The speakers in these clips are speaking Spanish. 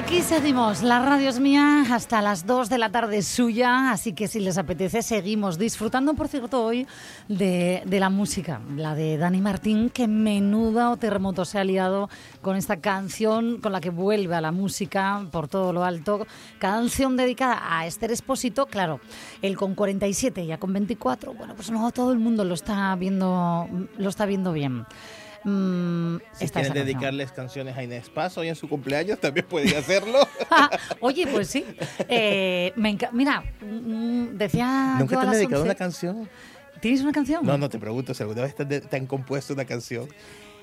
Aquí seguimos, la radio es mía hasta las 2 de la tarde suya, así que si les apetece seguimos disfrutando, por cierto, hoy de, la música, la de Dani Martín, que menuda o terremoto se ha liado con esta canción con la que vuelve a la música por todo lo alto, canción dedicada a Esther Espósito, claro, él con 47, ya con 24, bueno, pues no todo el mundo lo está viendo, lo está viendo bien. Mm, Si quieren dedicarles canciones a Inés Paz hoy en su cumpleaños, también pueden hacerlo. Oye, pues sí. Eh, me Mira, mm, decía. ¿Nunca yo te han dedicado 11 una canción? ¿Tienes una canción? No, no te pregunto si alguna vez te, te han compuesto una canción.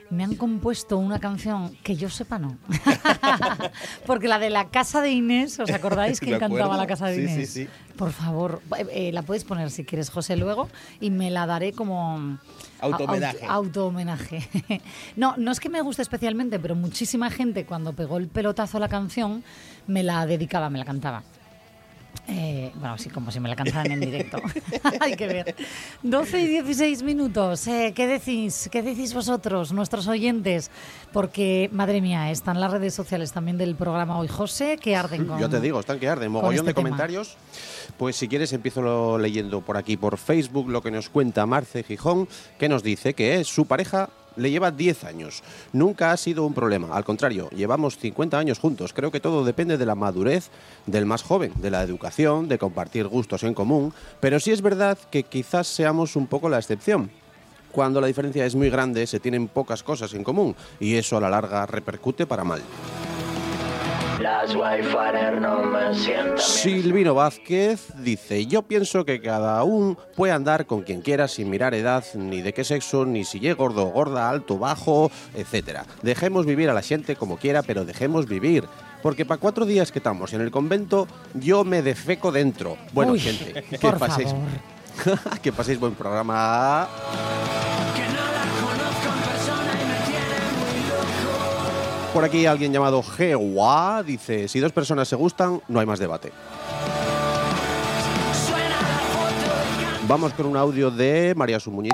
Me han compuesto una canción que yo sepa no. Porque la de la casa de Inés, ¿os acordáis que Me cantaba acuerdo. la casa de Sí, sí, Inés? sí. Por favor, eh, eh, la puedes poner si quieres, José, luego, y me la daré como. Auto-homenaje. Auto- Auto-homenaje. no, no es que me guste especialmente, pero muchísima gente cuando pegó el pelotazo a la canción me la dedicaba, me la cantaba. Eh, bueno, así como si me la cantaran en directo. Hay que ver. 12 y 16 minutos. Eh, ¿Qué decís? ¿Qué decís vosotros, nuestros oyentes? Porque, madre mía, están las redes sociales también del programa hoy. José, que arden con... Yo te digo, están que arden. Mogollón este de tema. comentarios. Pues si quieres empiezo lo- leyendo por aquí, por Facebook, lo que nos cuenta Marce Gijón, que nos dice que su pareja le lleva 10 años. Nunca ha sido un problema. Al contrario, llevamos 50 años juntos. Creo que todo depende de la madurez del más joven, de la educación, de compartir gustos en común. Pero sí es verdad que quizás seamos un poco la excepción. Cuando la diferencia es muy grande, se tienen pocas cosas en común y eso a la larga repercute para mal. Las wifi no me sientan Silvino Vázquez dice, yo pienso que cada uno puede andar con quien quiera sin mirar edad, ni de qué sexo, ni si es gordo o gorda, alto, bajo, etcétera. Dejemos vivir a la gente como quiera, pero dejemos vivir. Porque para cuatro días que estamos en el convento, yo me defeco dentro. Bueno, Uy, gente, que paséis, que paséis buen programa. Por aquí alguien llamado Gewa dice, si dos personas se gustan, no hay más debate. Vamos con un audio de María Sumuñiz.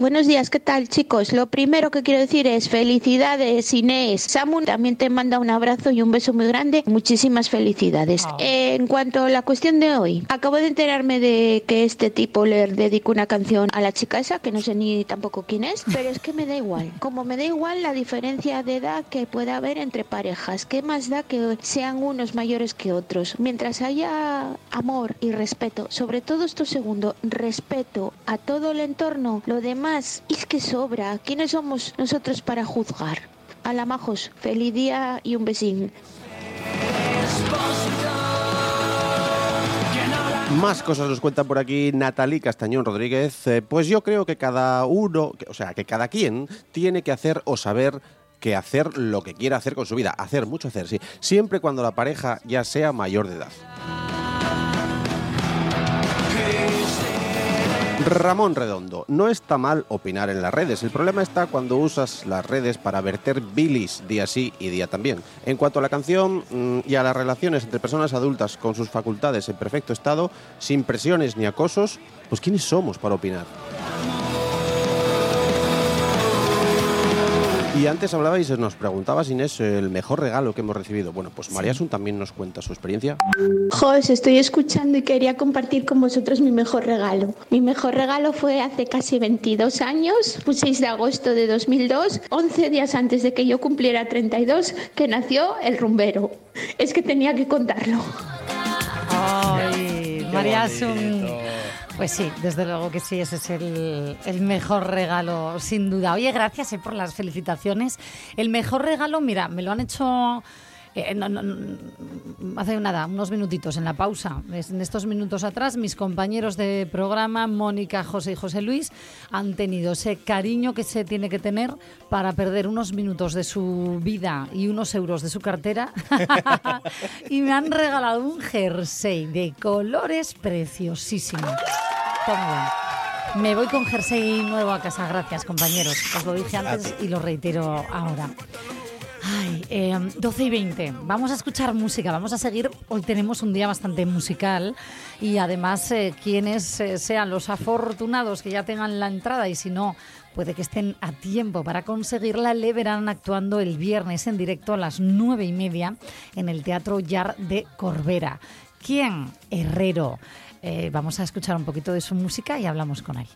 Buenos días, ¿qué tal chicos? Lo primero que quiero decir es felicidades Inés. Samu también te manda un abrazo y un beso muy grande. Muchísimas felicidades. Eh, en cuanto a la cuestión de hoy, acabo de enterarme de que este tipo le dedicó una canción a la chica esa, que no sé ni tampoco quién es, pero es que me da igual. Como me da igual la diferencia de edad que pueda haber entre parejas. ¿Qué más da que sean unos mayores que otros? Mientras haya amor y respeto, sobre todo esto segundo, respeto a todo el entorno, lo demás es que sobra. ¿Quiénes somos nosotros para juzgar? Alamajos, feliz día y un besín. Más cosas nos cuentan por aquí Natalí Castañón Rodríguez. Eh, pues yo creo que cada uno, o sea, que cada quien tiene que hacer o saber que hacer lo que quiera hacer con su vida. Hacer, mucho hacer, sí. Siempre cuando la pareja ya sea mayor de edad. Ramón Redondo, no está mal opinar en las redes. El problema está cuando usas las redes para verter bilis día sí y día también. En cuanto a la canción mm, y a las relaciones entre personas adultas con sus facultades en perfecto estado, sin presiones ni acosos, pues ¿quiénes somos para opinar? Y antes hablabais, nos preguntabas Inés, el mejor regalo que hemos recibido. Bueno, pues María Sun también nos cuenta su experiencia. Jos, estoy escuchando y quería compartir con vosotros mi mejor regalo. Mi mejor regalo fue hace casi 22 años, un 6 de agosto de 2002, 11 días antes de que yo cumpliera 32, que nació el rumbero. Es que tenía que contarlo. Ay, María Asun. Pues sí, desde luego que sí, ese es el, el mejor regalo, sin duda. Oye, gracias eh, por las felicitaciones. El mejor regalo, mira, me lo han hecho Eh, no, no, hace nada, unos minutitos en la pausa. En estos minutos atrás, mis compañeros de programa, Mónica, José y José Luis, han tenido ese cariño que se tiene que tener para perder unos minutos de su vida y unos euros de su cartera. y me han regalado un jersey de colores preciosísimo. Toma. Me voy con jersey nuevo a casa, gracias compañeros. Os lo dije antes y lo reitero ahora. Ay, eh, 12 y 20. Vamos a escuchar música, vamos a seguir. Hoy tenemos un día bastante musical y además eh, quienes eh, sean los afortunados que ya tengan la entrada y si no, puede que estén a tiempo para conseguirla, le verán actuando el viernes en directo a las 9 y media en el Teatro Yar de Corbera. ¿Quién? Herrero. Eh, vamos a escuchar un poquito de su música y hablamos con él.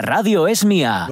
La radio es mía.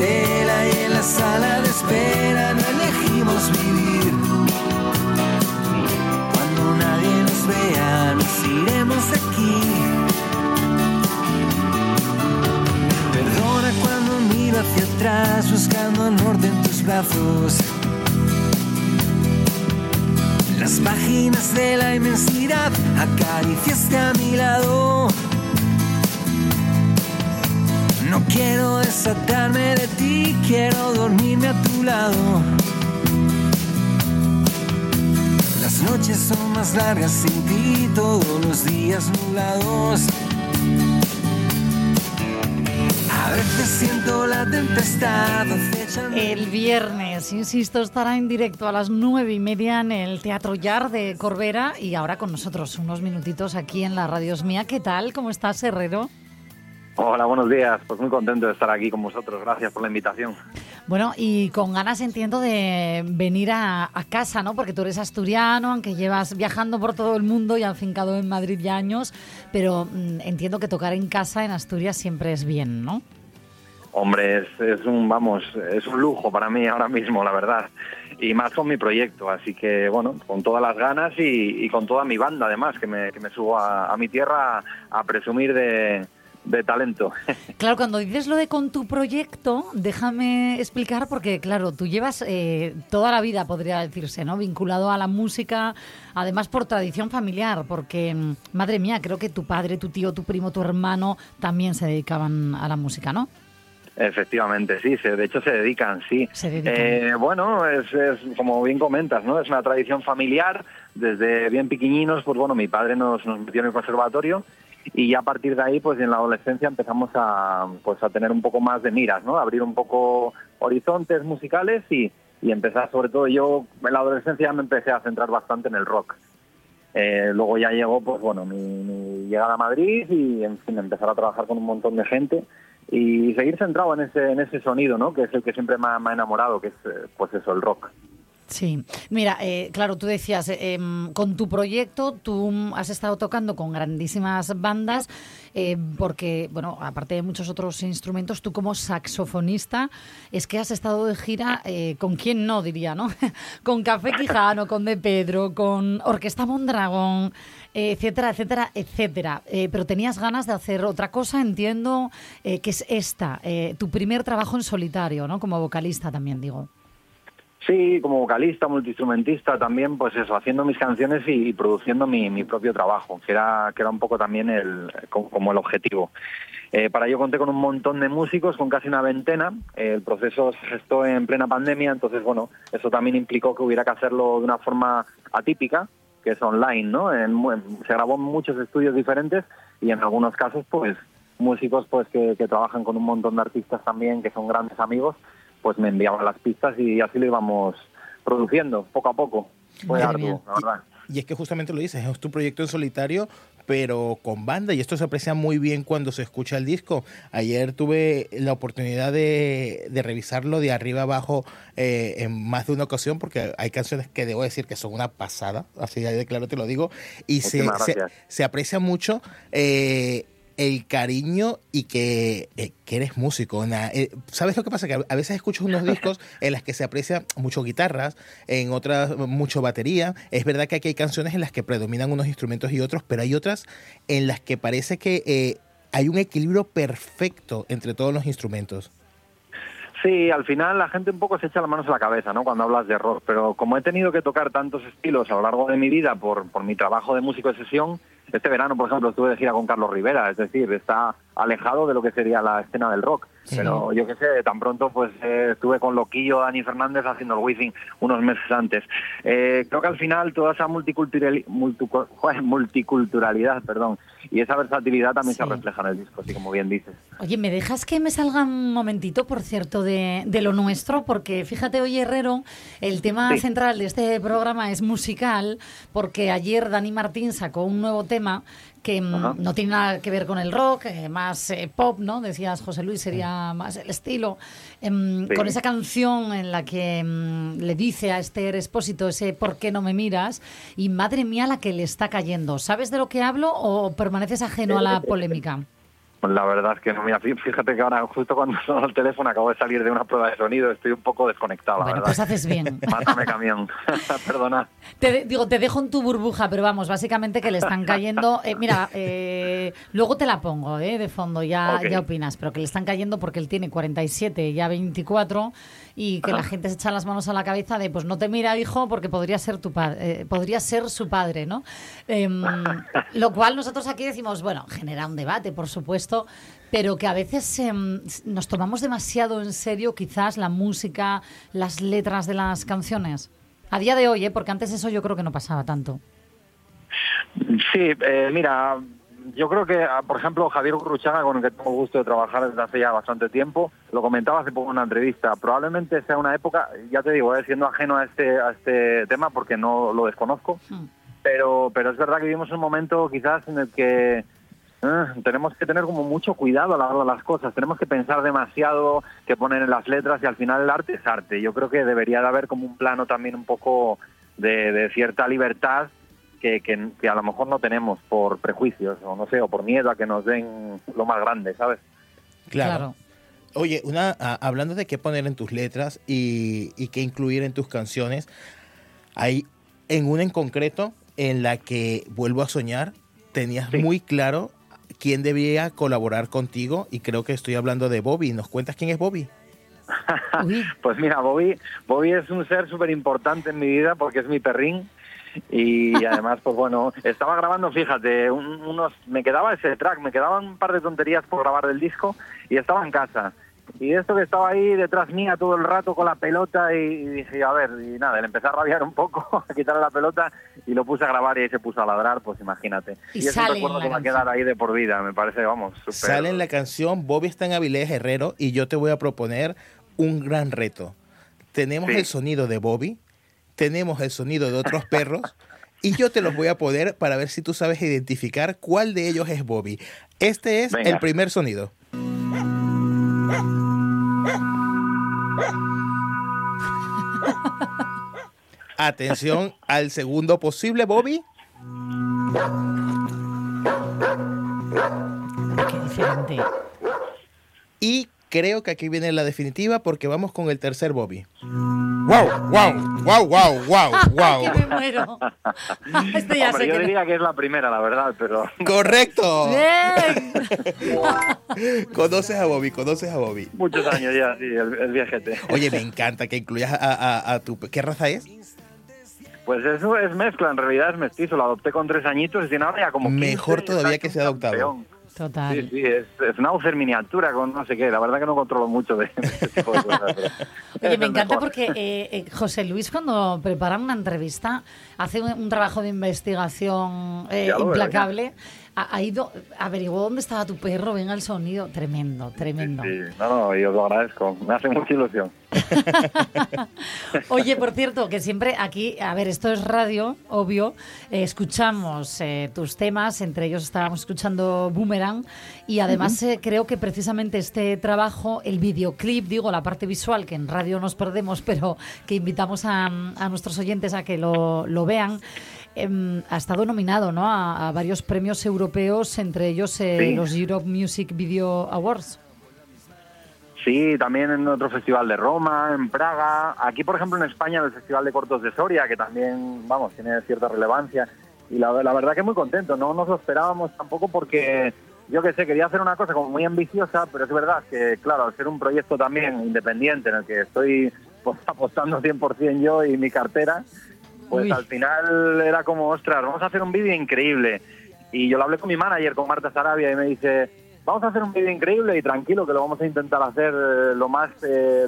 Mundo a su estela y en la sala de espera no elegimos vivir. Cuando nadie nos vea, nos iremos de aquí. Perdona cuando miro hacia atrás buscando el norte en tus brazos. Las páginas de la inmensidad acariciaste a mi lado. Quiero desatarme de ti, quiero dormirme a tu lado. Las noches son más largas sin ti, todos los días nublados. A veces siento la tempestad. El viernes, insisto, estará en directo a las nueve y media en el Teatro Yar de Corbera y ahora con nosotros unos minutitos aquí en la Radios Mía. ¿Qué tal? ¿Cómo estás, Herrero? Hola, buenos días. Pues muy contento de estar aquí con vosotros. Gracias por la invitación. Bueno, y con ganas entiendo de venir a, a casa, ¿no? Porque tú eres asturiano, aunque llevas viajando por todo el mundo y afincado en Madrid ya años, pero mm, entiendo que tocar en casa en Asturias siempre es bien, ¿no? Hombre, es, es un, vamos, es un lujo para mí ahora mismo, la verdad. Y más con mi proyecto, así que bueno, con todas las ganas y, y con toda mi banda además, que me, que me subo a, a mi tierra a presumir de, de talento. Claro, cuando dices lo de con tu proyecto, déjame explicar porque, claro, tú llevas eh, toda la vida, podría decirse, ¿no? Vinculado a la música, además por tradición familiar, porque, mm, madre mía, creo que tu padre, tu tío, tu primo, tu hermano también se dedicaban a la música, ¿no? Efectivamente, sí, se, de hecho se dedican, sí. Se dedican. Eh, bueno, es, es como bien comentas, ¿no? Es una tradición familiar. Desde bien piquiñinos, pues bueno, mi padre nos, nos metió en el conservatorio y ya a partir de ahí, pues en la adolescencia empezamos a, pues a tener un poco más de miras, ¿no? Abrir un poco horizontes musicales y, y empezar, sobre todo yo en la adolescencia me empecé a centrar bastante en el rock. Eh, luego ya llegó, pues bueno, mi, llegada a Madrid y, en fin, empezar a trabajar con un montón de gente y seguir centrado en ese, en ese sonido, ¿no? Que es el que siempre me ha, me ha enamorado, que es, eh, pues eso, el rock. Sí, mira, eh, claro, tú decías, eh, em, con tu proyecto tú has estado tocando con grandísimas bandas, eh, porque, bueno, aparte de muchos otros instrumentos, tú como saxofonista es que has estado de gira, eh, con quién no, diría, ¿no? con Café Quijano, con De Pedro, con Orquesta Mondragón, etcétera, etcétera, etcétera. Pero tenías ganas de hacer otra cosa, entiendo, que es esta, tu primer trabajo en solitario, ¿no? Como vocalista también, digo. Sí, como vocalista, multiinstrumentista también, pues eso, haciendo mis canciones y, produciendo mi, propio trabajo, que era, que era un poco también el, co- como el objetivo. Eh, para ello conté con un montón de músicos, con casi una veintena. El proceso se gestó en plena pandemia, entonces, bueno, eso también implicó que hubiera que hacerlo de una forma atípica, que es online, ¿no? En en- se grabó en muchos estudios diferentes y en algunos casos, pues, músicos pues que trabajan con un montón de artistas también, que son grandes amigos, pues me enviaban las pistas y así lo íbamos produciendo, poco a poco. Fue arduo, la verdad. Y es que justamente lo dices, es tu proyecto en solitario, pero con banda, y esto se aprecia muy bien cuando se escucha el disco. Ayer tuve la oportunidad de, de revisarlo de arriba abajo eh, en más de una ocasión, porque hay canciones que debo decir que son una pasada, así de claro te lo digo, y se, se aprecia mucho. eh, el cariño y que, eh, que eres músico. na- eh, ¿Sabes lo que pasa? Que a- veces escucho unos discos en las que se aprecia mucho guitarras, en otras mucho batería. Es verdad que aquí hay canciones en las que predominan unos instrumentos y otros, pero hay otras en las que parece que eh, hay un equilibrio perfecto entre todos los instrumentos. Sí, al final la gente un poco se echa las manos a la cabeza, ¿no? Cuando hablas de rock, pero como he tenido que tocar tantos estilos a lo largo de mi vida por, por mi trabajo de músico de sesión, este verano, por ejemplo, estuve de gira con Carlos Rivera, es decir, está alejado de lo que sería la escena del rock. Pero yo qué sé, tan pronto pues eh, estuve con Loquillo, Dani Fernández haciendo el Wizzing unos meses antes. Eh, creo que al final toda esa multiculturali- multiculturalidad perdón, y esa versatilidad también Sí. se refleja en el disco, así como bien dices. Oye, ¿me dejas que me salga un momentito, por cierto, de, de lo nuestro? Porque fíjate, hoy Herrero, el tema Sí. central de este programa es musical, porque ayer Dani Martín sacó un nuevo tema que mm, Ajá. no tiene nada que ver con el rock, eh, más eh, pop, ¿no? Decías, José Luis, sería más el estilo. Em, Sí. Con esa canción en la que mm, le dice a Esther Espósito ese ¿por qué no me miras? Y madre mía la que le está cayendo. ¿Sabes de lo que hablo o permaneces ajeno a la polémica? Pues La verdad es que no, mira, fí- fíjate que ahora justo cuando sonó el teléfono acabo de salir de una prueba de sonido, estoy un poco desconectado, Bueno, verdad. pues haces bien. Mátame camión, perdona. Te de- digo, te dejo en tu burbuja, pero vamos, básicamente que le están cayendo. eh, mira, eh, luego te la pongo eh, de fondo, ya, ya opinas, pero que le están cayendo porque él tiene 47, ya 24, y que la gente se echa las manos a la cabeza de, pues no te mira, hijo, porque podría ser tu padre, podría ser su padre, ¿no? Em, lo cual nosotros aquí decimos, bueno, genera un debate, por supuesto, pero que a veces em, nos tomamos demasiado en serio quizás la música, las letras de las canciones. A día de hoy, ¿eh? porque antes eso yo creo que no pasaba tanto. Sí, eh, mira, yo creo que, ah, por ejemplo, Javier Gurruchaga, con el que tengo el gusto de trabajar desde hace ya bastante tiempo, lo comentaba hace poco en una entrevista. Probablemente sea una época, ya te digo, eh, siendo ajeno a este, a este tema porque no lo desconozco, Hmm. pero, pero es verdad que vivimos un momento quizás en el que eh, tenemos que tener como mucho cuidado a la hora de las cosas, tenemos que pensar demasiado que poner en las letras y al final el arte es arte. Yo creo que debería de haber como un plano también un poco de, de cierta libertad que, que, que a lo mejor no tenemos por prejuicios o no sé, o por miedo a que nos den lo más grande, ¿sabes? Claro. Oye, una, a- hablando de qué poner en tus letras y, y qué incluir en tus canciones, hay en una en concreto en la que vuelvo a soñar, tenías Sí. muy claro quién debía colaborar contigo y creo que estoy hablando de Bobby. ¿Nos cuentas quién es Bobby? Pues mira, Bobby, Bobby es un ser súper importante en mi vida porque es mi perrín y además, pues bueno, estaba grabando, fíjate, un- unos, me quedaba ese track, me quedaban un par de tonterías por grabar del disco y estaba en casa. Y esto que estaba ahí detrás mía todo el rato con la pelota y, y dije, a ver, y nada, le empecé a rabiar un poco, a quitarle la pelota y lo puse a grabar y ahí se puso a ladrar, pues imagínate. Y es un sale en recuerdo que va a quedar ahí de por vida, me parece, vamos, súper... Sale en la canción Bobby está en Avilés Herrero y yo te voy a proponer un gran reto. Tenemos Sí. el sonido de Bobby, tenemos el sonido de otros perros y yo te los voy a poner para ver si tú sabes identificar cuál de ellos es Bobby. Este es Venga. el primer sonido. Atención al segundo posible, Bobby. Qué diferente. Y creo que aquí viene la definitiva porque vamos con el tercer Bobby. ¡Wow! ¡Wow! ¡Wow! ¡Wow! ¡Wow! ¡Wow! que me muero. Esto ya Hombre, sé yo que no. diría que es la primera, la verdad, pero ¡Correcto! Bien. Conoces a Bobby, conoces a Bobby. muchos años ya, sí, el, el viajete. Oye, me encanta que incluyas a, a- a tu... ¿Qué raza es? Pues eso es mezcla, en realidad es mestizo. Lo adopté con tres añitos y tiene ahora ya como 15 Mejor y todavía está que sea adoptado. campeón. Total. Sí, sí, es, es una Aucer miniatura con no sé qué. La verdad que no controlo mucho de, de este tipo de cosas. Oye, me encanta mejor. porque eh, eh, José Luis cuando prepara una entrevista hace un, un trabajo de investigación eh, implacable. Ha, ha ido, averiguó dónde estaba tu perro, venga el sonido. Tremendo, tremendo. Sí, no, no, y os lo agradezco. Me hace mucha ilusión. Oye, por cierto, que siempre aquí, a ver, esto es radio, obvio, eh, escuchamos eh, tus temas, entre ellos estábamos escuchando Boomerang, y además eh, creo que precisamente este trabajo, el videoclip, digo, la parte visual, que en radio nos perdemos, pero que invitamos a, a nuestros oyentes a que lo, lo vean, em, ha estado nominado ¿no? a, a varios premios europeos, entre ellos eh, Sí. los Europe Music Video Awards. Sí, también en otro festival de Roma, en Praga. Aquí, por ejemplo, en España, en el Festival de Cortos de Soria, que también, vamos, tiene cierta relevancia. Y la, la verdad que muy contento. No nos lo esperábamos tampoco porque, yo que sé, quería hacer una cosa como muy ambiciosa, pero es verdad que, claro, al ser un proyecto también independiente en el que estoy pues, apostando 100% yo y mi cartera, pues Uy. al final era como, ostras, vamos a hacer un vídeo increíble. Y yo lo hablé con mi manager, con Marta Sarabia, y me dice, vamos a hacer un vídeo increíble y tranquilo, que lo vamos a intentar hacer eh, lo más eh,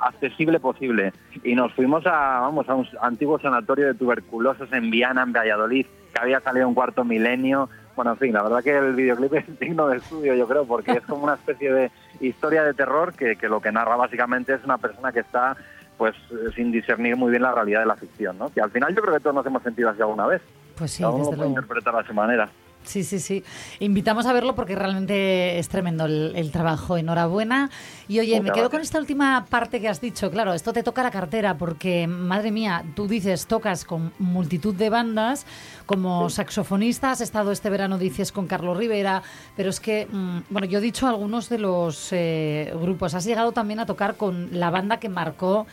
accesible posible. Y nos fuimos a, vamos, a un antiguo sanatorio de tuberculosos en Viana, en Valladolid, que había salido un cuarto milenio. Bueno, en fin, la verdad que el videoclip es digno de estudio, yo creo, porque es como una especie de historia de terror que, que lo que narra básicamente es una persona que está pues eh, sin discernir muy bien la realidad de la ficción, ¿no? Que al final yo creo que todos nos hemos sentido así alguna vez. Pues sí, Cada uno lo desde puede luego. interpretar a su manera. Sí, sí, sí. Invitamos a verlo porque realmente es tremendo el, el trabajo. Enhorabuena. Y oye, me Muchas quedo gracias. con esta última parte que has dicho. Claro, esto te toca la cartera porque, madre mía, tú dices, tocas con multitud de bandas. Como saxofonista has estado este verano, dices, con Carlos Rivera. Pero es que, mm, bueno, yo he dicho algunos de los eh, grupos. Has llegado también a tocar con la banda que marcó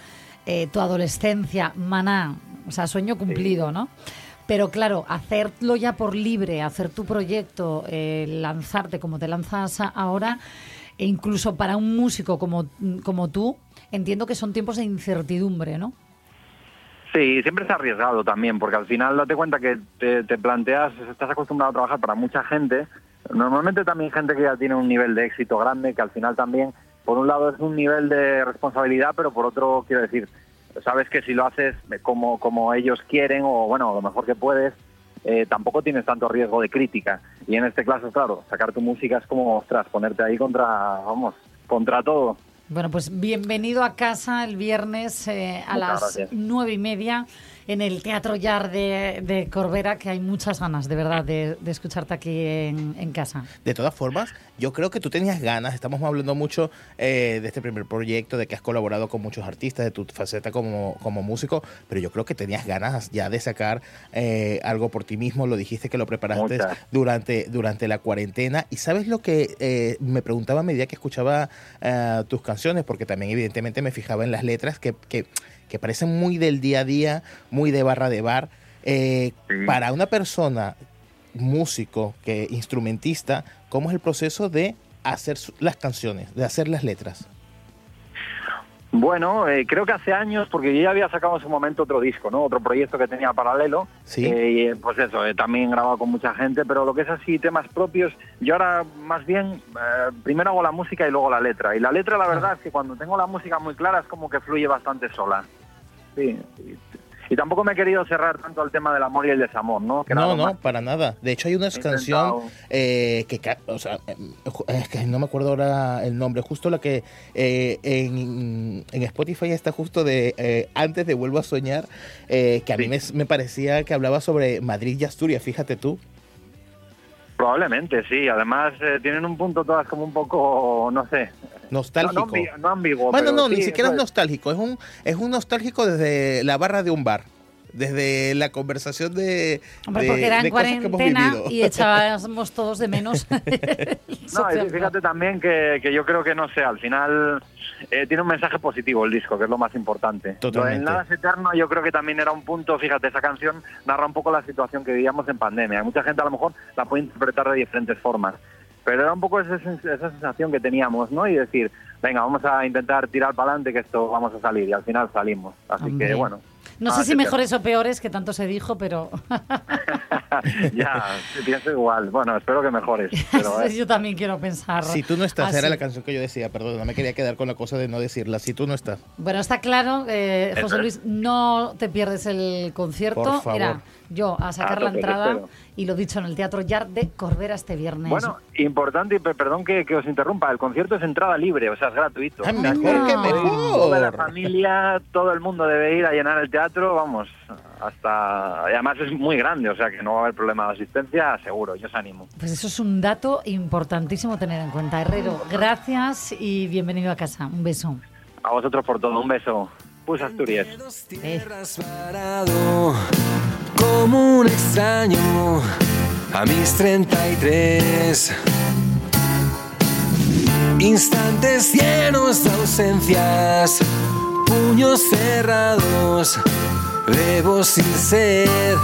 eh, tu adolescencia, Maná. O sea, sueño cumplido, ¿no? Pero claro, hacerlo ya por libre, hacer tu proyecto, eh, lanzarte como te lanzas ahora, e incluso para un músico como, como tú, entiendo que son tiempos de incertidumbre, ¿no? Sí, siempre es arriesgado también, porque al final date cuenta que te, te planteas, estás acostumbrado a trabajar para mucha gente, normalmente también gente que ya tiene un nivel de éxito grande, que al final también, por un lado es un nivel de responsabilidad, pero por otro, quiero decir, sabes que si lo haces como, como ellos quieren o bueno, lo mejor que puedes, eh, tampoco tienes tanto riesgo de crítica. Y en este caso, claro, sacar tu música es como, ostras, ponerte ahí contra, vamos, contra todo. Bueno, pues bienvenido a casa el viernes eh, a Muchas las gracias. nueve y media en el Teatro Yar de, de Corbera, que hay muchas ganas, de verdad, de, de escucharte aquí en, en casa. De todas formas, yo creo que tú tenías ganas, estamos hablando mucho eh, de este primer proyecto, de que has colaborado con muchos artistas, de tu faceta como, como músico, pero yo creo que tenías ganas ya de sacar eh, algo por ti mismo, lo dijiste que lo preparaste Muchas. durante, durante la cuarentena. Y sabes lo que eh, me preguntaba a medida que escuchaba eh, tus canciones, porque también evidentemente me fijaba en las letras que, que, que parecen muy del día a día, muy de barra de bar. Eh, Sí. Para una persona músico, que instrumentista, ¿cómo es el proceso de hacer las canciones, de hacer las letras? Bueno, eh, creo que hace años, porque yo ya había sacado en su momento otro disco, ¿no? Otro proyecto que tenía paralelo. Sí. Eh, y, eh, pues eso, eh, también grabado con mucha gente, pero lo que es así, temas propios, yo ahora más bien, primero hago la música y luego la letra. Y la letra, la verdad, es que cuando tengo la música muy clara es como que fluye bastante sola. Sí. Y, tampoco me he querido cerrar tanto al tema del amor y el desamor, ¿no? Que No, no, para nada. De hecho, hay una canción eh, que, o sea, eh, es que no me acuerdo ahora el nombre, justo la que eh, en, en Spotify está justo de eh, antes de Vuelvo a Soñar, eh, que a mí me, me parecía que hablaba sobre Madrid y Asturias, fíjate tú. Probablemente, sí. Además, eh, tienen un punto todas como un poco, no sé. Nostálgico. No, no, ambi- no ambiguo. bueno, pero no, sí, ni siquiera es. nostálgico, es un, es un nostálgico desde la barra de un bar. Desde la conversación de, Hombre, de- porque era en cuarentena y echábamos todos de menos. No, y fíjate también que, que yo creo que, no sé, al final eh, tiene un mensaje positivo el disco, que es lo más importante. Totalmente. Lo de Nada es eterno yo creo que también era un punto, fíjate, esa canción narra un poco la situación que vivíamos en pandemia. Mucha gente a lo mejor la puede interpretar de diferentes formas, pero era un poco esa, esa sensación que teníamos, ¿no? Y decir, venga, vamos a intentar tirar para adelante que esto vamos a salir, y al final salimos. Así Hombre. que, bueno. No sé es si mejores o peores, que tanto se dijo, pero ya, pienso igual. Bueno, espero que mejores. Pero, eh, yo también quiero pensar. Si tú no estás, así. era la canción que yo decía, perdón, no me quería quedar con la cosa de no decirla. Si tú no estás. Bueno, está claro, eh, José. Luis, no te pierdes el concierto. Por favor. Era yo a sacar A la entrada y lo dicho en el Teatro Yard de Corbera este viernes. Bueno, importante, perdón que, que os interrumpa, el concierto es entrada libre, o sea, es gratuito. Ah, mejor que mejor. Toda la familia, todo el mundo debe ir a llenar el teatro, vamos, hasta... Además es muy grande, o sea que no va a haber problema de asistencia, seguro, yo os animo. Pues eso es un dato importantísimo tener en cuenta. Herrero, gracias y bienvenido a casa. Un beso. A vosotros por todo, un beso. Pues Asturias. Parado como un extraño a mis 33 instantes llenos de ausencias, puños cerrados, bebo sin sed.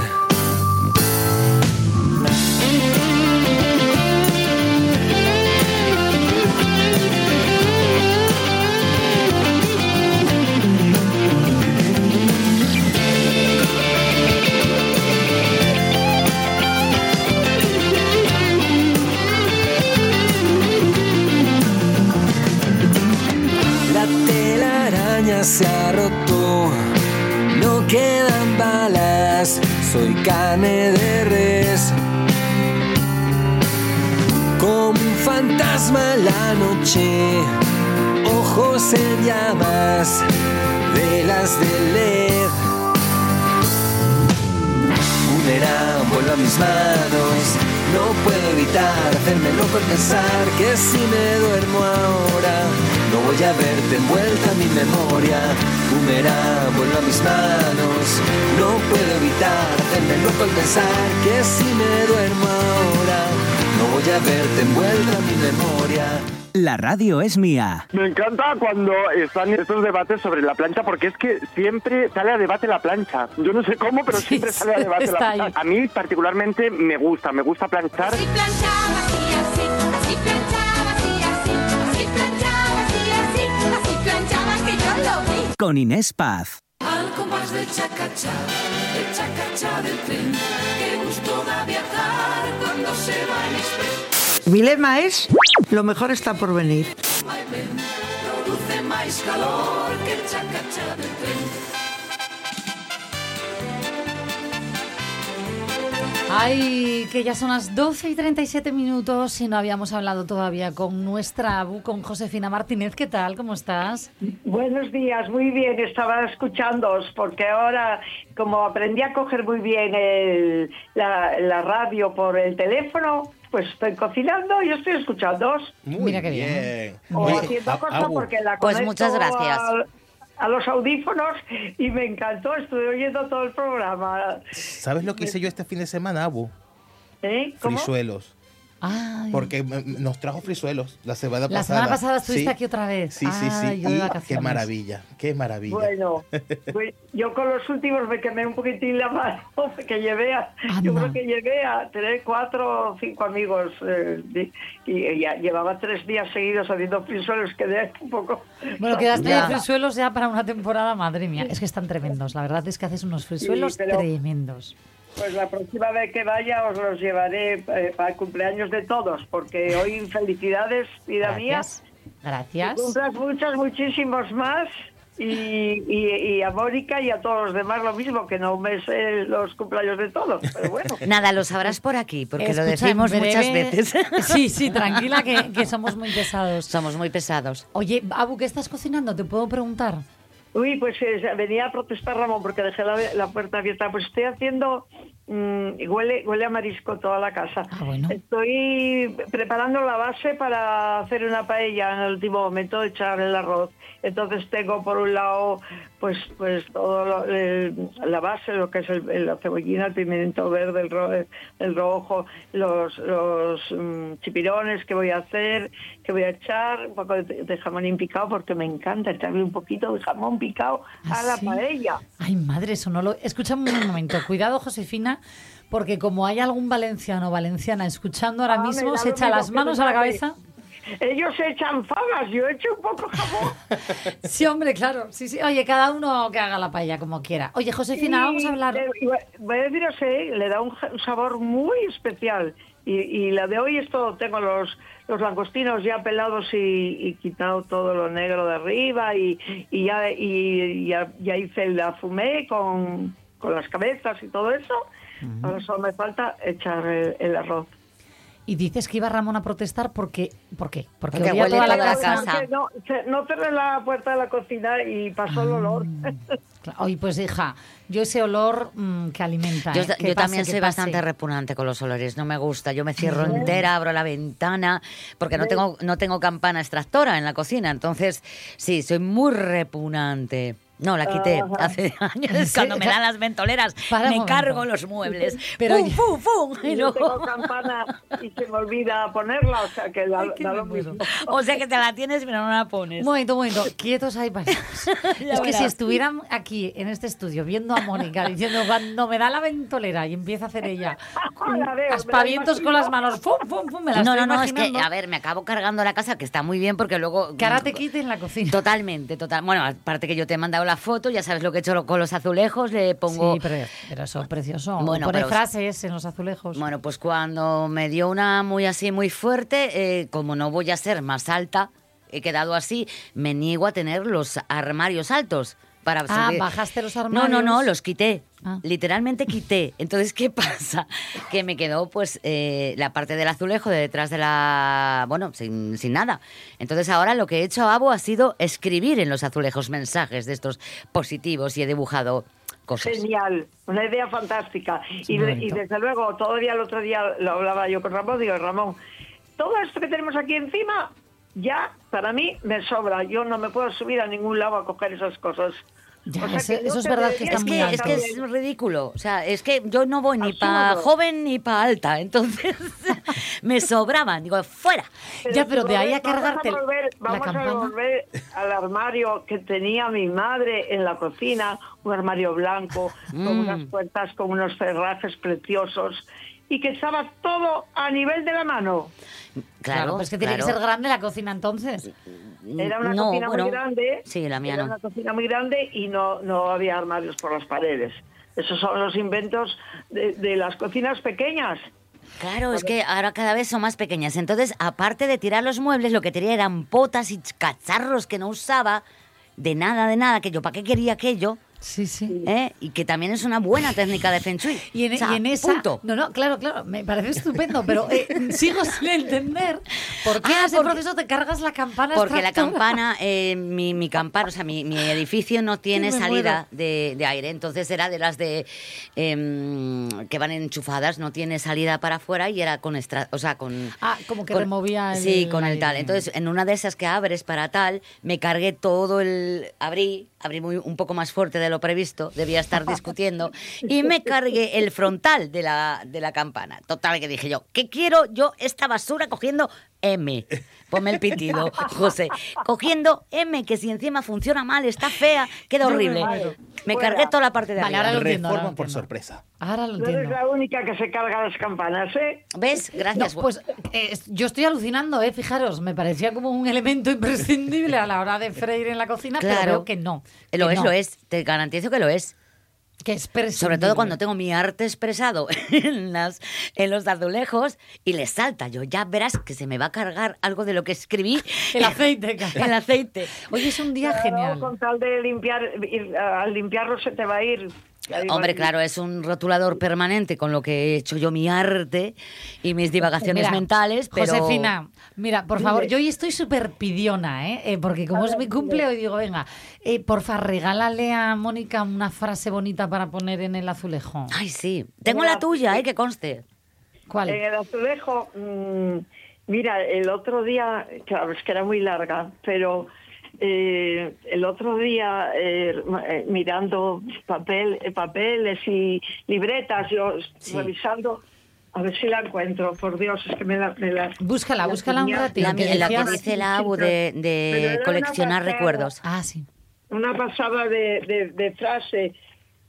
Llamas, velas de LED. Un vuelve a mis manos, no puedo evitar hacerme loco al pensar que si me duermo ahora, no voy a verte envuelta en mi memoria. Un vuelve a mis manos, no puedo evitar hacerme loco al pensar que si me duermo ahora, no voy a verte envuelta en mi memoria. La radio es mía. Me encanta cuando están estos debates sobre la plancha porque es que siempre sale a debate la plancha. Yo no sé cómo, pero siempre sale a debate la está ahí. plancha. A mí particularmente me gusta, me gusta planchar. Con Inés Paz. Al compás del chacachá, el chacachá del tren, qué gusto da viajar cuando se va en express. Mi lema es, lo mejor está por venir. Produce máis calor que tren. Ay, que ya son las 12 y 37 minutos y no habíamos hablado todavía con nuestra Abu, con Josefina Martínez. ¿Qué tal? ¿Cómo estás? Buenos días, muy bien, estaba escuchándoos porque ahora como aprendí a coger muy bien el- la, la radio por el teléfono, pues estoy cocinando y estoy escuchándoos. Muy Mira qué bien. O Oye, haciendo cosas porque la Pues muchas gracias. A, a los audífonos y me encantó, estuve oyendo todo el programa. ¿Sabes lo que hice yo este fin de semana, Abu? ¿Eh? ¿Cómo? Frisuelos. Ay. Porque nos trajo frisuelos la semana La pasada. semana pasada estuviste Sí. aquí otra vez. Sí, sí, sí. qué maravilla, qué maravilla. Bueno, pues yo con los últimos me quemé un poquitín la mano, que llevé a, yo creo que llegué a tener cuatro o cinco amigos eh, y, ya llevaba tres días seguidos haciendo frisuelos, quedé un poco... Bueno, quedaste de frisuelos ya para una temporada, madre mía. Es que están tremendos. La verdad es que haces unos frisuelos pero- tremendos. Pues la próxima vez que vaya os los llevaré eh, para el cumpleaños de todos, porque hoy felicidades, vida Gracias. Gracias. Que cumplas muchas, muchísimos más. Y, y- y a Mónica y a todos los demás lo mismo, que no me sé los cumpleaños de todos, pero bueno. Nada, lo sabrás por aquí, porque lo decimos breve- muchas veces. Sí, sí, tranquila, que, que somos muy pesados. Somos muy pesados. Oye, Abu, ¿qué estás cocinando? ¿Te puedo preguntar? Uy, pues eh, venía a protestar Ramón porque dejé la, la puerta abierta. Pues estoy haciendo mm, huele, huele a marisco toda la casa. Ah, bueno. Estoy preparando la base para hacer una paella en el último momento, echar el arroz. Entonces tengo por un lado pues pues todo lo- el- la base, lo que es el, la cebollina, el pimiento verde, el, ro- el rojo, los, los mm, chipirones que voy a hacer, que voy a echar, un poco de, de jamón picado porque me encanta echarle un poquito de jamón picado a la ¿sí? paella. Ay, madre, eso no lo... Escúchame un momento. Cuidado, Josefina, porque como hay algún valenciano o valenciana escuchando ahora Ah, mismo, se echa las manos a la cabeza. Ellos echan fagas, yo echo un poco jamón. Sí, hombre, claro. Sí, sí. Oye, cada uno que haga la paella como quiera. Oye, Josefina, vamos a hablar... Y, Voy a deciros, eh, le da un, sabor muy especial. Y, y la de hoy es todo, tengo los, los langostinos ya pelados y, y quitado todo lo negro de arriba y, y ya, y, ya, ya hice la fumé con, con las cabezas y todo eso. Ahora solo me falta echar el, el arroz. Y dices que iba Ramón a protestar porque... ¿Por qué? Porque, Porque huele toda la toda la casa. no, cerré la puerta de la cocina y pasó el olor. Claro, Oye, pues hija, yo ese olor mm, que alimenta. Yo, ¿eh? Que yo pase, también soy bastante repugnante con los olores, no me gusta. Yo me cierro entera, abro la ventana, porque no tengo, no tengo campana extractora en la cocina. Entonces, sí, soy muy repugnante. No, la quité Ajá. hace años. Cuando me dan las ventoleras, Para me cargo los muebles. Pero ¡Pum, pum, pum! Y yo luego- tengo campana y se me olvida ponerla, o sea que da, que da lo mismo. O sea que te la tienes, pero no la pones. Un momento, un momento, quietos ahí. Ya es que si verás. estuvieran aquí en este estudio viendo a Mónica diciendo cuando me da la ventolera y empieza a hacer ella veo, aspavientos con las manos, ¡fum, fum, fum! Me la no, no, no, es que, a ver, me acabo cargando la casa, que está muy bien, porque luego... Que ahora te quiten la cocina. Totalmente, total. Bueno, aparte que yo te he mandado la foto, ya sabes lo que he hecho con los azulejos, le pongo... Sí, pero, pero eso es precioso. Bueno, Pone pero- frases en los azulejos. Bueno, pues cuando me dio una muy así, muy fuerte, eh, como no voy a ser más alta, he quedado así, me niego a tener los armarios altos. Para ah, subir. bajaste los No, armarios. no, no, los quité. Ah. Literalmente quité. Entonces, ¿qué pasa? Que me quedó, pues, eh, la parte del azulejo de detrás de la. Bueno, sin, sin nada. Entonces, ahora lo que he hecho, Abo, ha sido escribir en los azulejos mensajes de estos positivos y he dibujado cosas. Genial, una idea fantástica. Y, y desde luego, todavía el otro día lo hablaba yo con Ramón, digo, Ramón, todo esto que tenemos aquí encima, ya para mí me sobra. Yo no me puedo subir a ningún lado a coger esas cosas. Ya, O sea eso es verdad que está Es muy alto. es que es ridículo. O sea, es que yo no voy ni para joven ni para alta. Entonces, me sobraban. Digo, fuera. Ya, pero de ahí a vamos cargarte volver, la vamos campana. a volver al armario que tenía mi madre en la cocina, un armario blanco, con Mm. unas puertas, con unos cerrajes preciosos, y que estaba todo a nivel de la mano. Claro, pues que tiene que claro. ser grande la cocina entonces. Era una No, cocina bueno, muy grande. Sí, la mía era no. una cocina muy grande y no, no había armarios por las paredes. Esos son los inventos de, de las cocinas pequeñas. Claro, es que ahora cada vez son más pequeñas. Entonces, aparte de tirar los muebles, lo que tenía eran potas y cacharros que no usaba. De nada, de nada, que yo, ¿para qué quería aquello? Sí, sí. ¿Eh? Y que también es una buena técnica de Feng Shui. Y en, O sea, y en esa. punto. No, no, claro, claro, me parece estupendo, pero eh, sigo sin entender por qué Ah, ese porque- proceso te cargas la campana. Porque la campana, eh, mi, mi campana, o sea, mi, mi edificio no tiene salida de, de aire. Entonces era de las de em, que van enchufadas, no tiene salida para afuera y era con extra, o sea, con Ah, como que con- removía el. Sí, con el tal. Entonces, en una de esas que abres para tal, me cargué todo el. Abrí, abrí muy, un poco más fuerte de lo previsto, debía estar discutiendo, y me cargué el frontal de la, de la campana. Total, que dije yo, ¿qué quiero yo esta basura cogiendo M? Ponme el pitido, José. Cogiendo M, que si encima funciona mal, está fea, queda horrible. Me cargué toda la parte de Vale, arriba. ahora lo entiendo, Reforma por entiendo. sorpresa. Ahora lo No eres entiendo. la única que se carga las campanas, ¿eh? ¿Ves? Gracias. No, pues eh, yo estoy alucinando, ¿eh? Fijaros, me parecía como un elemento imprescindible a la hora de freír en la cocina, pero Claro. veo que no. Lo es, no, lo es. Te garantizo que lo es. Que es Sobre todo cuando tengo mi arte expresado en, las, en los azulejos y le salta. Yo ya verás que se me va a cargar algo de lo que escribí. El aceite. El aceite. Hoy es un día Claro, genial. Con tal de limpiar, ir- al limpiarlo se te va a ir. Hombre, claro, es un rotulador permanente con lo que he hecho yo mi arte y mis divagaciones Mira, mentales, pero... Josefina, mira, por favor, yo hoy estoy súper pidiona, ¿eh? Eh, porque como es mi cumple, hoy digo, venga, eh, porfa, regálale a Mónica una frase bonita para poner en el azulejo. Ay, sí. Tengo la tuya, ¿eh? Que conste. ¿Cuál? En el azulejo, mm, mira, el otro día, claro, es que era muy larga, pero eh, el otro día eh, eh, mirando papel, eh, papeles y libretas, yo revisando, a ver si la encuentro, por Dios, es que me la... me la- Búscala, la búscala un ratito. La, que la que dice la ABU de, coleccionar pasada. recuerdos. Ah, sí. una pasada de, de- de frase.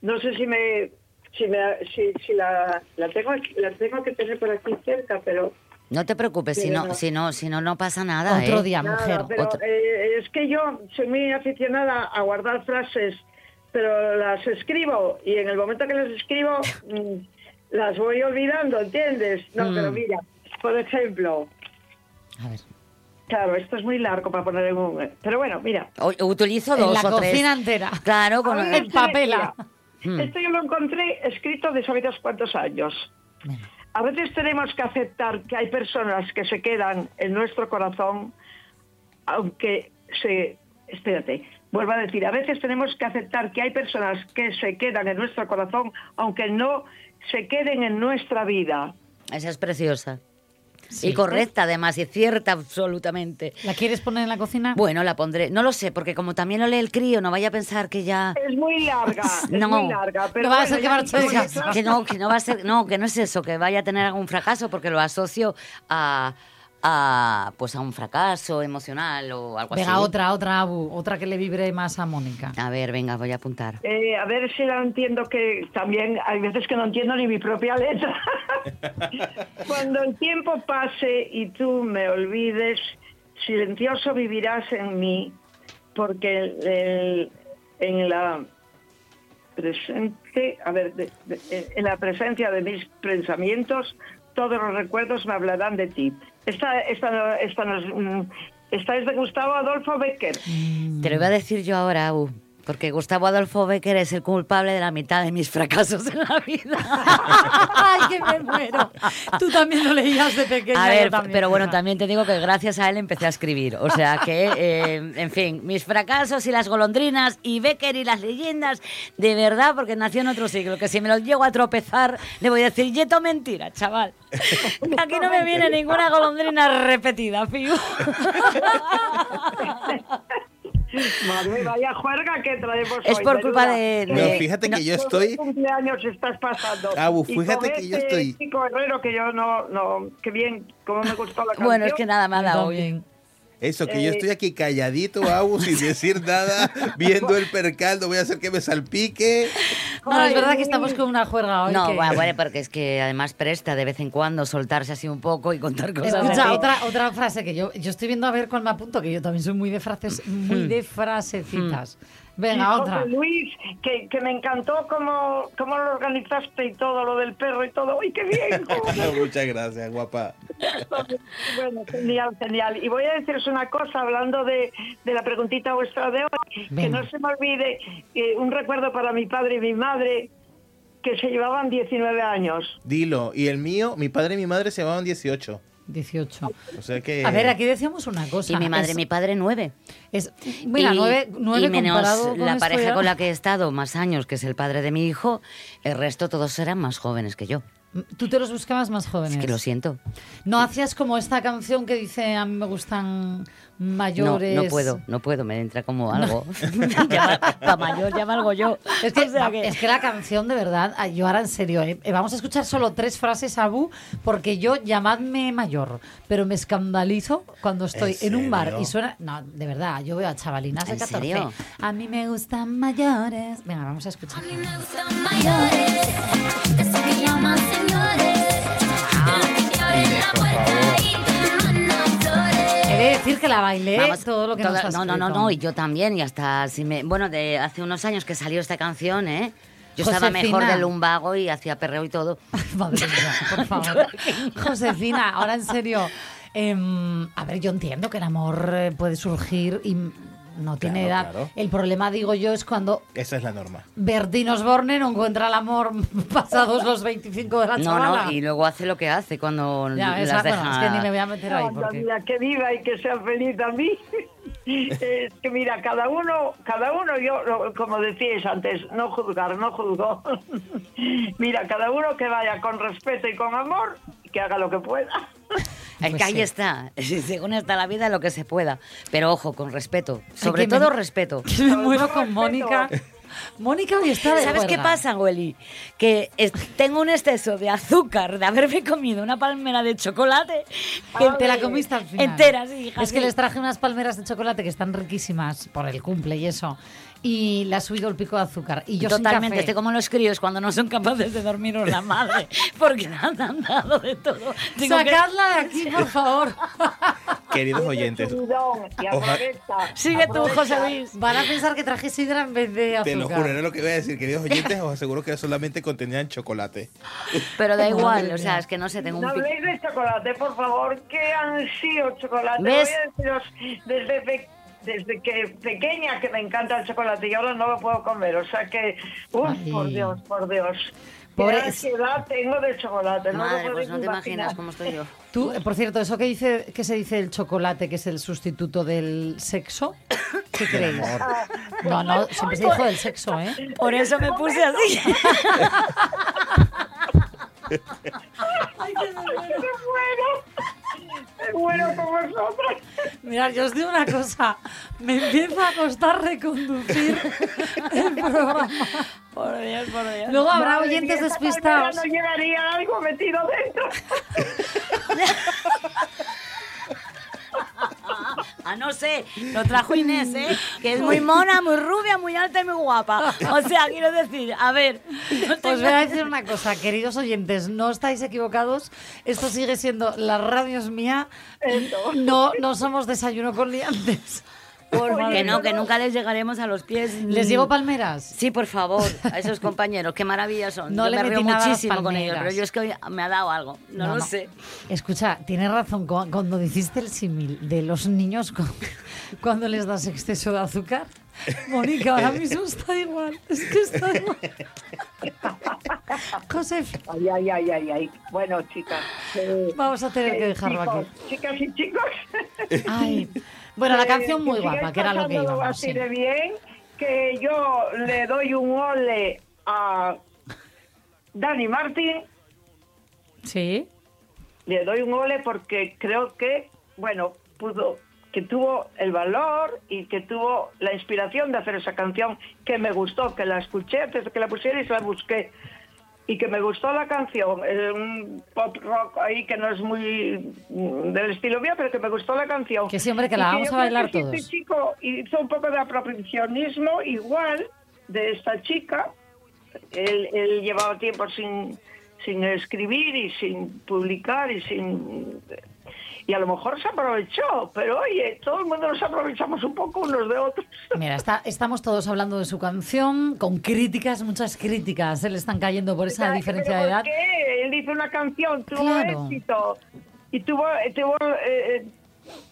No sé si me si me si, si la, la tengo la tengo que tener por aquí cerca, pero No te preocupes, si no, no. si no, si no, no pasa nada, Otro ¿eh? día, Nada, mujer. pero Otro- eh, es que yo soy muy aficionada a guardar frases, pero las escribo y en el momento que las escribo mm, las voy olvidando, ¿entiendes? No, Mm. pero mira, por ejemplo, A ver. claro, esto es muy largo para poner en un... Pero bueno, mira. O- utilizo En dos la o tres. cocina entera. Claro, con A ver, este, mira, Mm. Esto yo lo encontré escrito de sabidos cuántos años. A veces tenemos que aceptar que hay personas que se quedan en nuestro corazón, aunque se... Espérate, vuelvo a decir, a veces tenemos que aceptar que hay personas que se quedan en nuestro corazón, aunque no se queden en nuestra vida. Esa es preciosa. Sí. Y correcta, además, y cierta absolutamente. ¿La quieres poner en la cocina? Bueno, la pondré. No lo sé, porque como también lo lee el crío, no vaya a pensar que ya. Es muy larga, es No. muy larga. Pero No va a ser que marche. Que no, que no va a ser, no, que no es eso, que vaya a tener algún fracaso, porque lo asocio a, a pues a un fracaso emocional o algo Venga, así. otra, otra, Abu, otra que le vibre más a Mónica. A ver, venga, voy a apuntar. Eh, a ver si la entiendo que también hay veces que no entiendo ni mi propia letra. Cuando el tiempo pase y tú me olvides, silencioso vivirás en mí, porque el- el- en la presente, a ver, de- de- en la presencia de mis pensamientos, todos los recuerdos me hablarán de ti. Esta, esta, esta, mm, esta es de Gustavo Adolfo Becker. Te lo iba a decir yo ahora, Abu, porque Gustavo Adolfo Becker es el culpable de la mitad de mis fracasos en la vida. ¡Ay, que me muero! Tú también lo leías de pequeña. A ver, también, pero bueno, también te digo que gracias a él empecé a escribir. O sea que, eh, en fin, mis fracasos y las golondrinas y Becker y las leyendas, de verdad, porque nació en otro siglo, que si me los llego a tropezar, le voy a decir, yeto mentira, chaval. Aquí no me viene ninguna golondrina repetida, fiu. Madre, vaya juerga que traemos Es hoy, por culpa de- No, fíjate que yo ¿Qué estoy... cumpleaños estás pasando? Abu, Y fíjate con que yo este estoy- chico Herrero que yo no, no, qué bien, cómo me gustó la canción. Bueno, es que nada me ha dado hoy. Eso, que yo Eh, estoy aquí calladito, Abu, sin decir nada, viendo el percal, no voy a hacer que me salpique. No, es verdad que estamos con una juerga hoy. No, que- bueno, bueno, porque es que además presta de vez en cuando soltarse así un poco y contar cosas Escucha, otra, otra frase que yo, yo estoy viendo a ver cuál me apunto, que yo también soy muy de frases, muy de frasecitas. Venga, y otra. José Luis, que, que me encantó cómo, cómo lo organizaste y todo, lo del perro y todo. ¡Uy, qué bien! Muchas gracias, guapa. Bueno, genial, genial. Y voy a deciros una cosa, hablando de, de la preguntita vuestra de hoy, que no se me olvide eh, un recuerdo para mi padre y mi madre, que se llevaban 19 años. Dilo. Y el mío, mi padre y mi madre se llamaban 18. 18. O sea que... A ver, aquí decíamos una cosa. Y mi madre es- y mi padre nueve. Es, mira, y, nueve, nueve y menos comparado con la pareja ya- con la que he estado más años, que es el padre de mi hijo, el resto todos eran más jóvenes que yo. Tú te los buscabas más jóvenes. Es que lo siento. No hacías como esta canción que dice a mí me gustan No, mayores. no puedo, no puedo, me entra como algo. Para mayor llama algo yo. Es que, O sea va- es que la canción, de verdad, yo ahora en serio, eh, eh, vamos a escuchar solo tres frases, Abu, porque yo llamadme mayor, pero me escandalizo cuando estoy en, ¿En un bar y suena. No, de verdad, yo veo a chavalinas de ¿En 14. serio? A mí me gustan mayores. Venga, vamos a escuchar. He de decir que la bailé Vamos, todo lo que nos has no, no, no, escrito. no, y yo también, y hasta si me, bueno, de hace unos años que salió esta canción, ¿eh? Yo estaba mejor de lumbago y hacía perreo y todo. Madre mía, por favor. Josefina, ahora en serio. em, a ver, yo entiendo que el amor eh, puede surgir y no tiene Claro, edad. claro. El problema, digo yo, es cuando Esa es la norma. Bertín Osborne no encuentra el amor pasados los 25 de la No, chavala. no, y luego hace lo que hace cuando Ya, las esa- deja... bueno, es que ni me voy a meter ahí. No, Porque... mira, que viva y que sea feliz a mí. es que mira, cada uno, cada uno, yo, como decíais antes, no juzgar, no juzgo. mira, cada uno que vaya con respeto y con amor, que haga lo que pueda. Es Pues que ahí sí. está, según está la vida, lo que se pueda. Pero ojo, con respeto. Sobre que me- todo respeto. Me muero con Mónica. Mónica hoy está de ¿Sabes qué pasa, Willy? Que tengo un exceso de azúcar de haberme comido una palmera de chocolate que Te la comiste al final. entera, sí, hija, Es que les traje unas palmeras de chocolate que están riquísimas por el cumple y eso. Y le ha subido el pico de azúcar. Y yo sin Totalmente, café. estoy como los críos cuando no son capaces de dormiros la madre, porque han dado de todo. Que- Sacadla de aquí, por favor. Queridos oyentes. Sigue tú. José Luis. Van a pensar que traje sidra en vez de azúcar. Te lo juro, era lo que iba a decir, queridos oyentes, os aseguro que solamente contenían chocolate. Pero da igual, o sea, es que no sé, tengo un No pico. habléis de chocolate, por favor, que ansío chocolate. ¿Ves? Voy a deciros desde, desde que pequeña que me encanta el chocolate y ahora no lo puedo comer. O sea que, uff, por Dios, por Dios. Pobre- Qué ansiedad tengo de chocolate. no lo Madre, podéis pues no te imaginar. imaginas cómo estoy yo. Tú, por cierto, eso que dice que se dice el chocolate, que es el sustituto del sexo, ¿qué creéis? No, no, siempre se dijo del sexo, ¿eh? Por eso me puse así. ¡Ay, muero! Me muero con vosotros. Mirad, yo os digo una cosa, me empieza a costar reconducir el programa. Por Dios, por Dios. Luego habrá Madre oyentes mía, despistados. no llegaría algo metido dentro. Ah, no sé, lo trajo Inés, ¿eh? Que es muy mona, muy rubia, muy alta y muy guapa. O sea, quiero decir, a ver. no Os tengo- voy a decir una cosa, queridos oyentes, no estáis equivocados. Esto sigue siendo la radio es mía. No, no somos desayuno con liantes. Que no, que nunca les llegaremos a los pies. ¿Les llevo palmeras? Sí, por favor, a esos compañeros, qué maravilla son. No yo le me río muchísimo con ellos, pero yo es que hoy me ha dado algo, no, lo sé. Escucha, tienes razón. cu- Cuando dijiste el símil de los niños cu- cuando les das exceso de azúcar, Mónica, ahora mismo está igual. Es que está igual. Josef, Ay, ay, ay, ay, ay. Bueno, chicas. eh, vamos a tener que eh, dejarlo chicos, aquí. Chicas y chicos. Ay. Bueno, la Eh, canción muy guapa, que era lo que íbamos. así sí. de bien, que yo le doy un ole a Dani Martín, Sí. le doy un ole porque creo que, bueno, pudo, que tuvo el valor y que tuvo la inspiración de hacer esa canción que me gustó, que la escuché antes de que la pusiera y se la busqué. Y que me gustó la canción, es un pop rock ahí que no es muy del estilo mío, pero que me gustó la canción. Que sí, hombre, que la Y vamos yo a bailar que si todos. Este chico hizo un poco de apropiacionismo igual de esta chica. Él, él llevaba tiempo sin, sin escribir y sin publicar y sin... Y a lo mejor se aprovechó, pero oye, todo el mundo nos aprovechamos un poco unos de otros. Mira, está- estamos todos hablando de su canción, con críticas, muchas críticas se le están cayendo por esa diferencia de ¿por edad. qué? Él hizo una canción, tuvo Claro. éxito y tuvo, tuvo, eh, eh,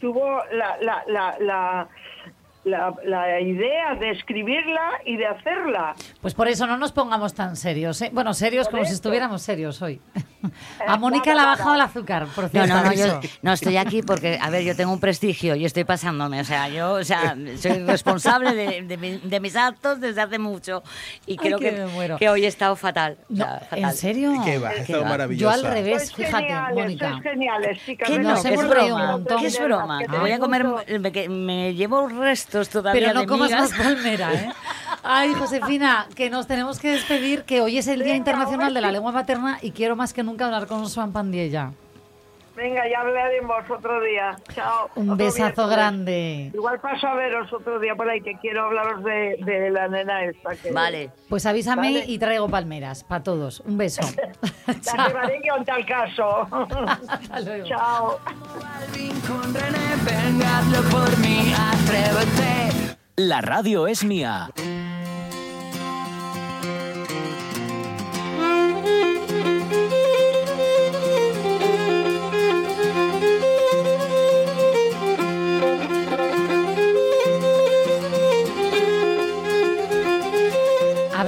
tuvo la, la, la, la, la, la idea de escribirla y de hacerla. Pues por eso no nos pongamos tan serios, ¿eh? Bueno, serios Por como si eso. estuviéramos serios hoy. A Mónica le ha bajado el azúcar, por No, cierto. no, no, yo aviso. no estoy aquí porque, a ver, yo tengo un prestigio y estoy pasándome. O sea, yo, o sea, soy responsable de, de mi- de mis actos desde hace mucho y Ay, creo que que, muero. que hoy he estado fatal. o No, sea, fatal. ¿En serio? Que va, ¿Qué va? maravillosa. Yo al revés, Sois fíjate, Mónica. geniales, chicas. ¿Qué no? ¿Qué es broma? ¿Qué es broma? Que Me voy a comer, me, que me llevo restos todavía Pero no de comas migas. más palmera, ¿eh? Ay, Josefina, que nos tenemos que despedir, que hoy es el Día Internacional de la. Lengua Materna y quiero más que nunca hablar con Joan Pandiella. Venga, ya hablaremos otro día. Chao. Un Otro besazo grande. Igual paso a veros otro día por ahí, que quiero hablaros de, de la nena esta. Que Vale. Pues avísame Vale. y traigo palmeras para todos. Un beso. La llevaré yo en tal caso. Hasta luego. Chao. La radio es mía.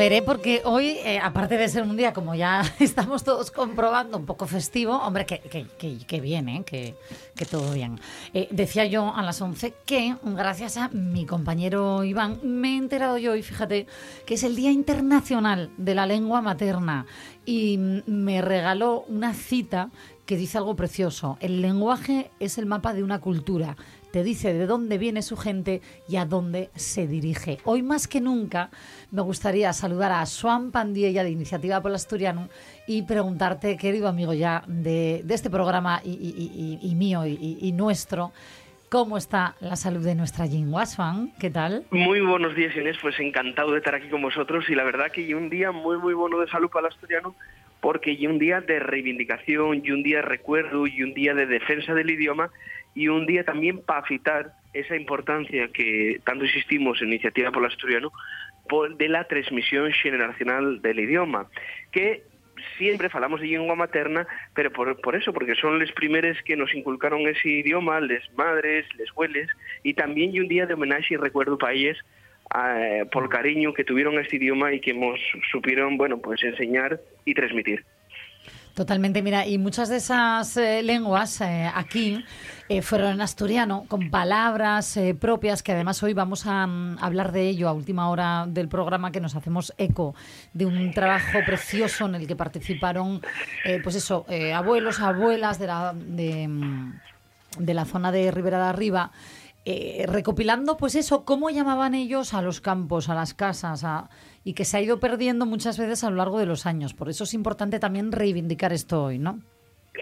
Ver, ¿eh? porque hoy, eh, aparte de ser un día, como ya estamos todos comprobando, un poco festivo, hombre, que, que, que, que bien, ¿eh? que, que todo bien. Eh, decía yo a las 11 que, gracias a mi compañero Iván, me he enterado yo hoy, fíjate, que es el Día Internacional de la Lengua Materna y me regaló una cita que dice algo precioso. El lenguaje es el mapa de una cultura. Te dice de dónde viene su gente y a dónde se dirige. Hoy más que nunca me gustaría saludar a Swan Pandiella de Iniciativa por el Asturiano y preguntarte, querido amigo ya de, de este programa y, mío y, nuestro, ¿cómo está la salud de nuestra lengua, Swan? ¿Qué tal? Muy buenos días, Inés. Pues encantado de estar aquí con vosotros y la verdad que un día muy, muy bueno de salud para el asturiano porque y un día de reivindicación y un día de recuerdo y un día de defensa del idioma y un día también para citar esa importancia que tanto insistimos en Iniciativa por el Asturiano de la transmisión generacional del idioma, que siempre falamos de lengua materna, pero por, por eso, porque son los primeros que nos inculcaron ese idioma, les madres, les hueles, y también y un día de homenaje y recuerdo para ellos eh, por cariño que tuvieron a este idioma y que nos supieron, bueno, pues enseñar y transmitir. Totalmente, mira, y muchas de esas eh, lenguas eh, aquí eh, fueron en asturiano, con palabras propias, que además hoy vamos a mm, hablar de ello a última hora del programa, que nos hacemos eco de un trabajo precioso en el que participaron, pues eso, abuelos, abuelas de la, de, mm, de la zona de Ribera de Arriba, recopilando, pues eso, cómo llamaban ellos a los campos, a las casas, a- y que se ha ido perdiendo muchas veces a lo largo de los años. Por eso es importante también reivindicar esto hoy, ¿no?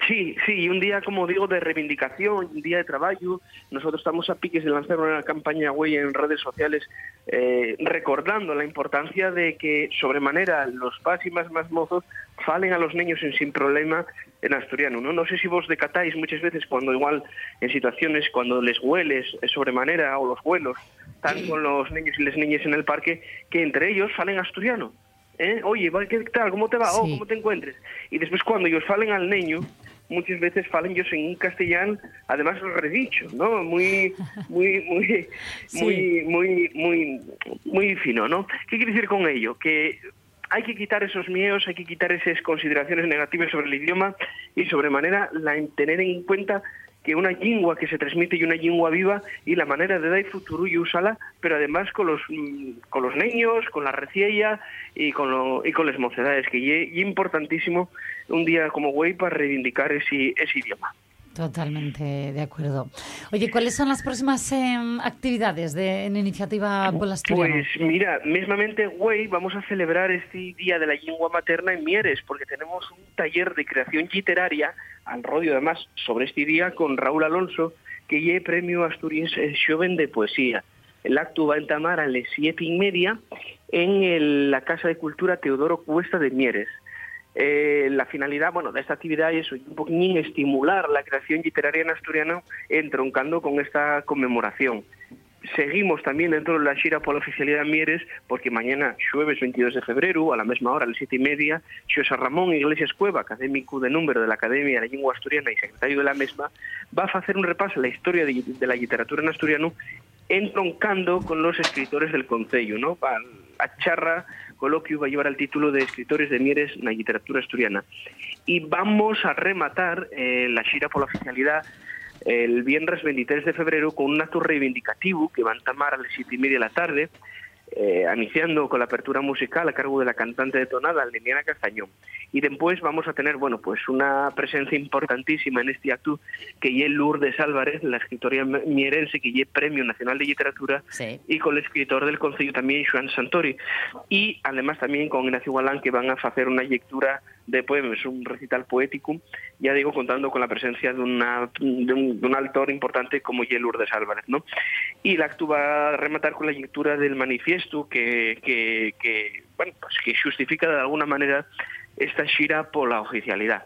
Sí, sí, y un día, como digo, de reivindicación, un día de trabajo. Nosotros estamos a piques de lanzar una campaña güey en redes sociales eh, recordando la importancia de que sobremanera los pas y más más mozos falen a los niños en sin problema en asturiano, ¿no? No sé si vos decatáis muchas veces cuando igual en situaciones cuando les hueles eh, sobremanera o los vuelos están con los niños y las niñas en el parque que entre ellos falen asturiano. ¿Eh? Oye, ¿qué tal? ¿Cómo te va? Oh, Sí. ¿Cómo te encuentres? Y después cuando ellos falen al niño, muchas veces falen ellos en un castellano, además redicho, ¿no? Muy, muy, muy, Sí. muy, muy, muy, muy fino, ¿no? ¿Qué quiere decir con ello? Que hay que quitar esos miedos, hay que quitar esas consideraciones negativas sobre el idioma y sobremanera la, tener en cuenta que una lengua que se transmite y una lengua viva y la manera de dar futuro y usarla, pero además con los mm, con los niños, con la reciella y con lo, y con las mocedades, que es importantísimo un día como güey para reivindicar ese, ese idioma. Totalmente de acuerdo. Oye, ¿cuáles son las próximas em, actividades de en Iniciativa por la Asturiano? Pues mira, mismamente, güey, vamos a celebrar este Día de la Lengua Materna en Mieres, porque tenemos un taller de creación literaria, al rodio además, sobre este día con Raúl Alonso, que lleve premio Asturias Joven de Poesía. El acto va a entamar a las siete y media en la Casa de Cultura Teodoro Cuesta de Mieres. Eh, la finalidad, bueno, de esta actividad es un poquín estimular la creación literaria en asturiano entroncando con esta conmemoración. Seguimos también dentro de la gira por la oficialidad de Mieres, porque mañana, jueves 22 de febrero, a la misma hora, a las siete y media, Xosé Ramón Iglesias Cueva, académico de número de la Academia de la Lengua Asturiana y secretario de la misma, va a hacer un repaso a la historia de, de la literatura en asturiano, entroncando con los escritores del Concello, ¿no? A charra coloquio va a llevar el título de Escritores de Mieres en la literatura asturiana. Y vamos a rematar eh, la por la oficialidad el viernes 23 de febrero con un acto reivindicativo que va a entamar a las siete y media de la tarde, eh, iniciando con la apertura musical a cargo de la cantante de tonada, Liliana Castañón. Y después vamos a tener, bueno, pues una presencia importantísima en este acto, que es Lourdes Álvarez, la escritora mierense, que es Premio Nacional de Literatura, y con el escritor del Concello también, Joan Santori. Y además también con Ignacio Galán, que van a hacer una lectura de poemas, un recital poético, ya digo, contando con la presencia de, una, de, un, de un autor importante como Ye Lourdes Álvarez, ¿no? Y el acto va a rematar con la lectura del manifiesto que, que, que, bueno, pues que justifica de alguna manera esta gira por la oficialidad.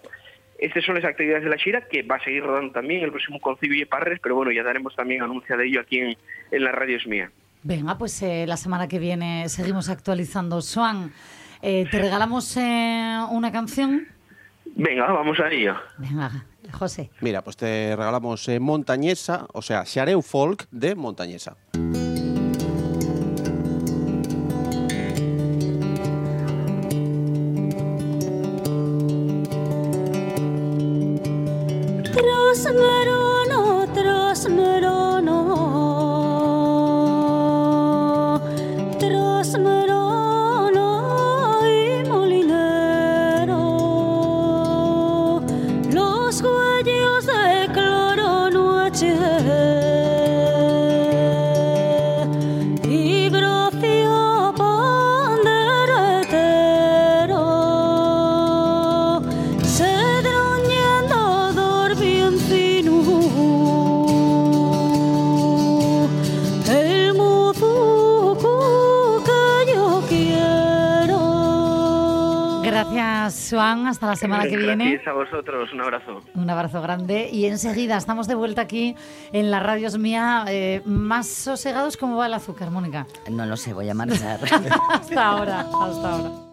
Estas son las actividades de la gira que va a seguir rodando también el próximo Concilio de Parres, pero bueno, ya daremos también anuncia de ello aquí en, en la radio es mía. Venga, pues eh, la semana que viene seguimos actualizando. Swan, eh, ¿te regalamos eh, una canción? Venga, vamos a ello. Venga, José. Mira, pues te regalamos eh, Montañesa, o sea, Xareu Folk de Montañesa. little la semana que viene. Gracias a vosotros, un abrazo. Un abrazo grande y enseguida estamos de vuelta aquí en la radios mía, eh, más sosegados como va el azúcar, Mónica. No lo sé, voy a marchar. hasta ahora, hasta ahora.